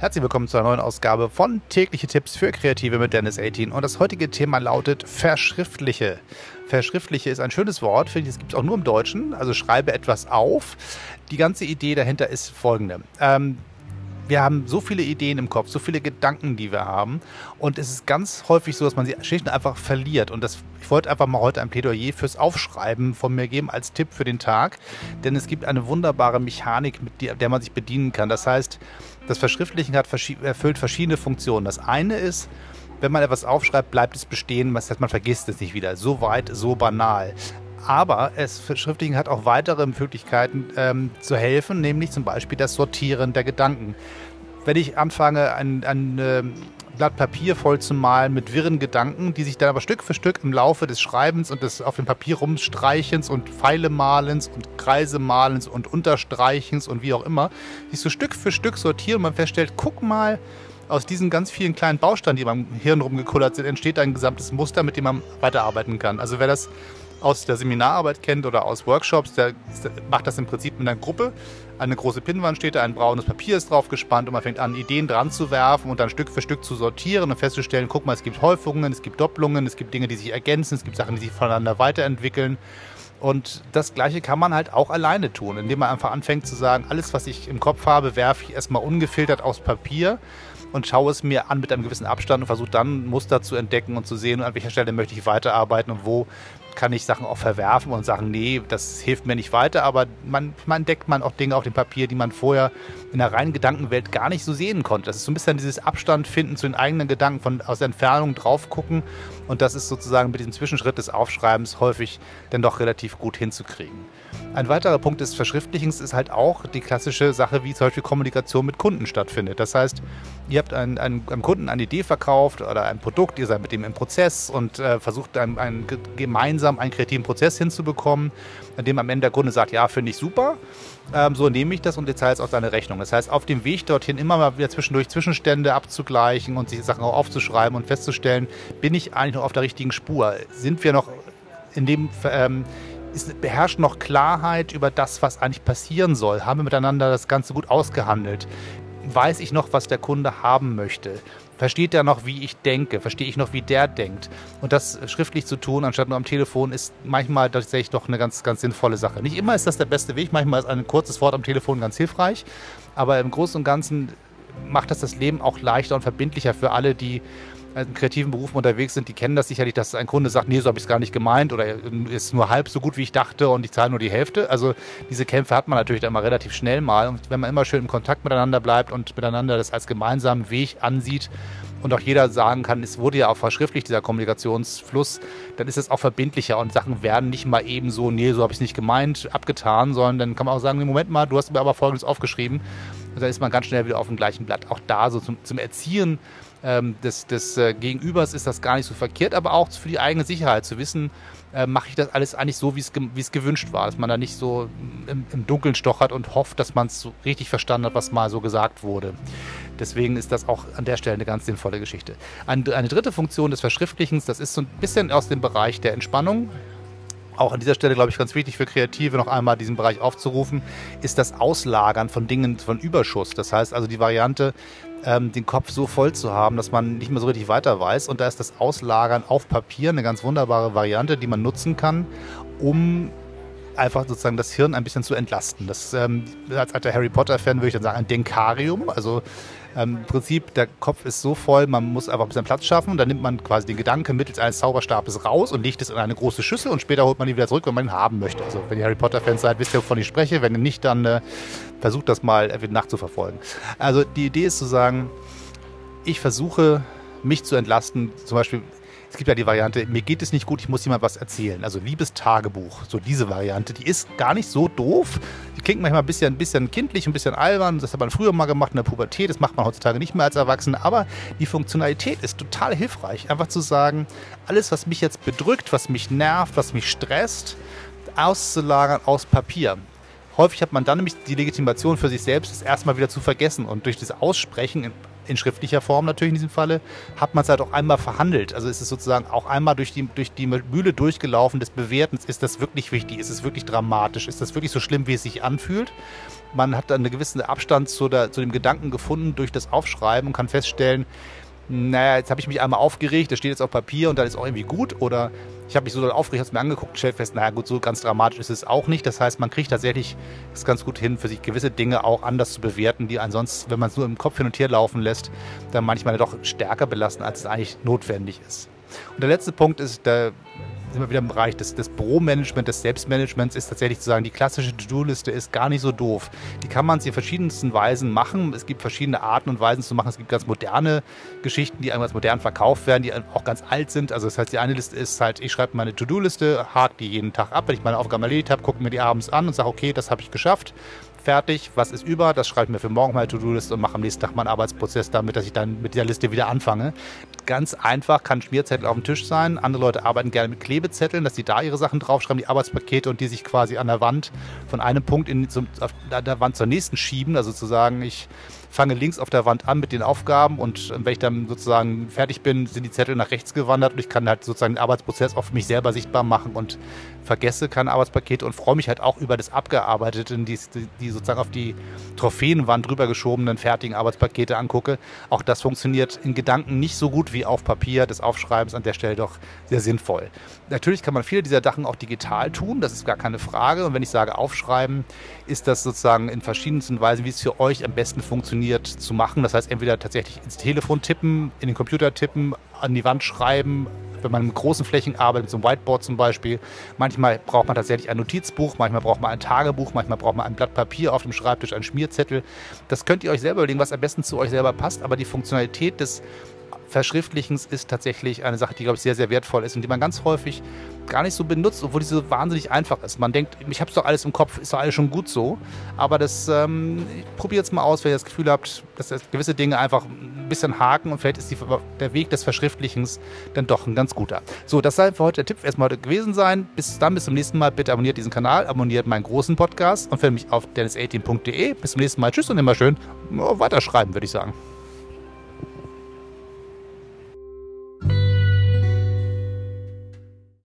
Herzlich willkommen zu einer neuen Ausgabe von Tägliche Tipps für Kreative mit Dennis 18. Und das heutige Thema lautet Verschriftliche. Verschriftliche ist ein schönes Wort, finde ich, das gibt es auch nur im Deutschen. Also schreibe etwas auf. Die ganze Idee dahinter ist folgende. Ähm, wir haben so viele Ideen im Kopf, so viele Gedanken, die wir haben. Und es ist ganz häufig so, dass man sie schlicht und einfach verliert. Und das, ich wollte einfach mal heute ein Plädoyer fürs Aufschreiben von mir geben als Tipp für den Tag. Denn es gibt eine wunderbare Mechanik, mit der man sich bedienen kann. Das heißt, das Verschriftlichen hat, erfüllt verschiedene Funktionen. Das eine ist, wenn man etwas aufschreibt, bleibt es bestehen. Das heißt, man vergisst es nicht wieder. So weit, so banal. Aber es Verschriftlichen hat auch weitere Möglichkeiten ähm, zu helfen, nämlich zum Beispiel das Sortieren der Gedanken. Wenn ich anfange, ein, ein äh, Blatt Papier voll zu malen mit wirren Gedanken, die sich dann aber Stück für Stück im Laufe des Schreibens und des auf dem Papier rumstreichens und Pfeile malens und Kreise malens und Unterstreichens und wie auch immer, sich so Stück für Stück sortieren und man feststellt, guck mal, aus diesen ganz vielen kleinen Bausteinen, die beim Hirn rumgekullert sind, entsteht ein gesamtes Muster, mit dem man weiterarbeiten kann. Also wer das aus der Seminararbeit kennt oder aus Workshops, der macht das im Prinzip mit einer Gruppe. Eine große Pinnwand steht da, ein braunes Papier ist drauf gespannt und man fängt an, Ideen dran zu werfen und dann Stück für Stück zu sortieren und festzustellen, guck mal, es gibt Häufungen, es gibt Doppelungen, es gibt Dinge, die sich ergänzen, es gibt Sachen, die sich voneinander weiterentwickeln. Und das Gleiche kann man halt auch alleine tun, indem man einfach anfängt zu sagen, alles, was ich im Kopf habe, werfe ich erstmal ungefiltert aufs Papier und schaue es mir an mit einem gewissen Abstand und versuche dann Muster zu entdecken und zu sehen, an welcher Stelle möchte ich weiterarbeiten und wo kann ich Sachen auch verwerfen und sagen, nee, das hilft mir nicht weiter, aber man, man entdeckt man auch Dinge auf dem Papier, die man vorher in der reinen Gedankenwelt gar nicht so sehen konnte. Das ist so ein bisschen dieses Abstand finden zu den eigenen Gedanken, von aus der Entfernung drauf gucken und das ist sozusagen mit diesem Zwischenschritt des Aufschreibens häufig dann doch relativ gut hinzukriegen. Ein weiterer Punkt des Verschriftlichens ist halt auch die klassische Sache, wie zum Beispiel Kommunikation mit Kunden stattfindet. Das heißt, ihr habt einen, einen, einem Kunden eine Idee verkauft oder ein Produkt, ihr seid mit dem im Prozess und äh, versucht einen, einen, gemeinsam einen kreativen Prozess hinzubekommen, in dem am Ende der Kunde sagt, ja, finde ich super, ähm, so nehme ich das und ihr zahlt auch deine Rechnung. Das heißt, auf dem Weg dorthin immer mal wieder zwischendurch Zwischenstände abzugleichen und sich Sachen auch aufzuschreiben und festzustellen, bin ich eigentlich noch auf der richtigen Spur? Sind wir noch in dem... Ähm, ist, beherrscht noch Klarheit über das, was eigentlich passieren soll? Haben wir miteinander das Ganze gut ausgehandelt? Weiß ich noch, was der Kunde haben möchte? Versteht er noch, wie ich denke? Verstehe ich noch, wie der denkt? Und das schriftlich zu tun, anstatt nur am Telefon, ist manchmal tatsächlich doch eine ganz, ganz sinnvolle Sache. Nicht immer ist das der beste Weg, manchmal ist ein kurzes Wort am Telefon ganz hilfreich, aber im Großen und Ganzen macht das das Leben auch leichter und verbindlicher für alle, die in kreativen Berufen unterwegs sind, die kennen das sicherlich, dass ein Kunde sagt, nee, so habe ich es gar nicht gemeint oder ist nur halb so gut, wie ich dachte und ich zahle nur die Hälfte. Also diese Kämpfe hat man natürlich dann mal relativ schnell mal. Und wenn man immer schön im Kontakt miteinander bleibt und miteinander das als gemeinsamen Weg ansieht und auch jeder sagen kann, es wurde ja auch verschriftlicht, dieser Kommunikationsfluss, dann ist es auch verbindlicher und Sachen werden nicht mal eben so, nee, so habe ich es nicht gemeint, abgetan, sondern dann kann man auch sagen, nee, Moment mal, du hast mir aber Folgendes aufgeschrieben. Und dann ist man ganz schnell wieder auf dem gleichen Blatt. Auch da so zum, zum Erziehen ähm, des, des äh, Gegenübers ist das gar nicht so verkehrt, aber auch für die eigene Sicherheit zu wissen, äh, mache ich das alles eigentlich so, wie es gewünscht war, dass man da nicht so im, im Dunkeln stochert und hofft, dass man es so richtig verstanden hat, was mal so gesagt wurde. Deswegen ist das auch an der Stelle eine ganz sinnvolle Geschichte. Eine, eine dritte Funktion des Verschriftlichens, das ist so ein bisschen aus dem Bereich der Entspannung auch an dieser Stelle, glaube ich, ganz wichtig für Kreative noch einmal diesen Bereich aufzurufen, ist das Auslagern von Dingen von Überschuss. Das heißt also die Variante, ähm, den Kopf so voll zu haben, dass man nicht mehr so richtig weiter weiß. Und da ist das Auslagern auf Papier eine ganz wunderbare Variante, die man nutzen kann, um einfach sozusagen das Hirn ein bisschen zu entlasten. Das, ähm, als alter Harry Potter-Fan würde ich dann sagen, ein Denkarium. Also ähm, Im Prinzip, der Kopf ist so voll, man muss einfach ein bisschen Platz schaffen. Dann nimmt man quasi den Gedanken mittels eines Zauberstabes raus und legt es in eine große Schüssel und später holt man ihn wieder zurück, wenn man ihn haben möchte. Also wenn ihr Harry Potter-Fans seid, wisst ihr, wovon ich spreche. Wenn ihr nicht, dann äh, versucht das mal nachzuverfolgen. Also die Idee ist zu sagen, ich versuche mich zu entlasten, zum Beispiel es gibt ja die Variante, mir geht es nicht gut, ich muss jemand was erzählen. Also Liebestagebuch, so diese Variante, die ist gar nicht so doof. Die klingt manchmal ein bisschen, ein bisschen kindlich, ein bisschen albern. Das hat man früher mal gemacht in der Pubertät, das macht man heutzutage nicht mehr als Erwachsener. Aber die Funktionalität ist total hilfreich. Einfach zu sagen, alles, was mich jetzt bedrückt, was mich nervt, was mich stresst, auszulagern aus Papier häufig hat man dann nämlich die Legitimation für sich selbst, das erstmal wieder zu vergessen. Und durch das Aussprechen in schriftlicher Form natürlich in diesem Falle, hat man es halt auch einmal verhandelt. Also ist es sozusagen auch einmal durch die, durch die Mühle durchgelaufen des Bewertens. Ist das wirklich wichtig? Ist es wirklich dramatisch? Ist das wirklich so schlimm, wie es sich anfühlt? Man hat dann einen gewissen Abstand zu, der, zu dem Gedanken gefunden durch das Aufschreiben und kann feststellen, naja, jetzt habe ich mich einmal aufgeregt, das steht jetzt auf Papier und dann ist auch irgendwie gut. Oder ich habe mich so doll aufgeregt, habe es mir angeguckt, stellt fest, naja gut, so ganz dramatisch ist es auch nicht. Das heißt, man kriegt tatsächlich es ganz gut hin, für sich gewisse Dinge auch anders zu bewerten, die ansonsten, wenn man es nur im Kopf hin und her laufen lässt, dann manchmal doch stärker belasten, als es eigentlich notwendig ist. Und der letzte Punkt ist, da sind wir wieder im Bereich des, des Büromanagement, des Selbstmanagements, ist tatsächlich zu sagen, die klassische To-Do-Liste ist gar nicht so doof. Die kann man in verschiedensten Weisen machen. Es gibt verschiedene Arten und Weisen zu machen. Es gibt ganz moderne Geschichten, die ganz modern verkauft werden, die auch ganz alt sind. Also das heißt, die eine Liste ist halt, ich schreibe meine To-Do-Liste, hake die jeden Tag ab, wenn ich meine Aufgaben erledigt habe, gucke mir die abends an und sage, okay, das habe ich geschafft fertig, was ist über, das schreibe ich mir für morgen meine To-Do-Liste und mache am nächsten Tag meinen Arbeitsprozess damit, dass ich dann mit dieser Liste wieder anfange. Ganz einfach kann Schmierzettel auf dem Tisch sein. Andere Leute arbeiten gerne mit Klebezetteln, dass sie da ihre Sachen draufschreiben, die Arbeitspakete und die sich quasi an der Wand von einem Punkt in, zum, auf der Wand zur nächsten schieben. Also sozusagen, ich fange links auf der Wand an mit den Aufgaben und wenn ich dann sozusagen fertig bin, sind die Zettel nach rechts gewandert und ich kann halt sozusagen den Arbeitsprozess auf mich selber sichtbar machen und vergesse keine Arbeitspakete und freue mich halt auch über das Abgearbeitete, die, die sozusagen auf die Trophäenwand rübergeschobenen fertigen Arbeitspakete angucke. Auch das funktioniert in Gedanken nicht so gut wie auf Papier des Aufschreibens an der Stelle doch sehr sinnvoll. Natürlich kann man viele dieser Sachen auch digital tun, das ist gar keine Frage. Und wenn ich sage aufschreiben, ist das sozusagen in verschiedensten Weisen, wie es für euch am besten funktioniert, zu machen. Das heißt, entweder tatsächlich ins Telefon tippen, in den Computer tippen, an die Wand schreiben, wenn man mit großen Flächen arbeitet, mit so einem Whiteboard zum Beispiel. Manchmal braucht man tatsächlich ein Notizbuch, manchmal braucht man ein Tagebuch, manchmal braucht man ein Blatt Papier auf dem Schreibtisch, ein Schmierzettel. Das könnt ihr euch selber überlegen, was am besten zu euch selber passt, aber die Funktionalität des Verschriftlichens ist tatsächlich eine Sache, die, glaube ich, sehr, sehr wertvoll ist und die man ganz häufig gar nicht so benutzt, obwohl die so wahnsinnig einfach ist. Man denkt, ich habe es doch alles im Kopf, ist doch alles schon gut so. Aber das ähm, probiert es mal aus, wenn ihr das Gefühl habt, dass gewisse Dinge einfach ein bisschen haken und vielleicht ist die, der Weg des Verschriftlichens dann doch ein ganz guter. So, das soll für heute der Tipp erstmal heute gewesen sein. Bis dann, bis zum nächsten Mal. Bitte abonniert diesen Kanal, abonniert meinen großen Podcast und findet mich auf dennis18.de. Bis zum nächsten Mal. Tschüss und immer schön weiterschreiben, würde ich sagen.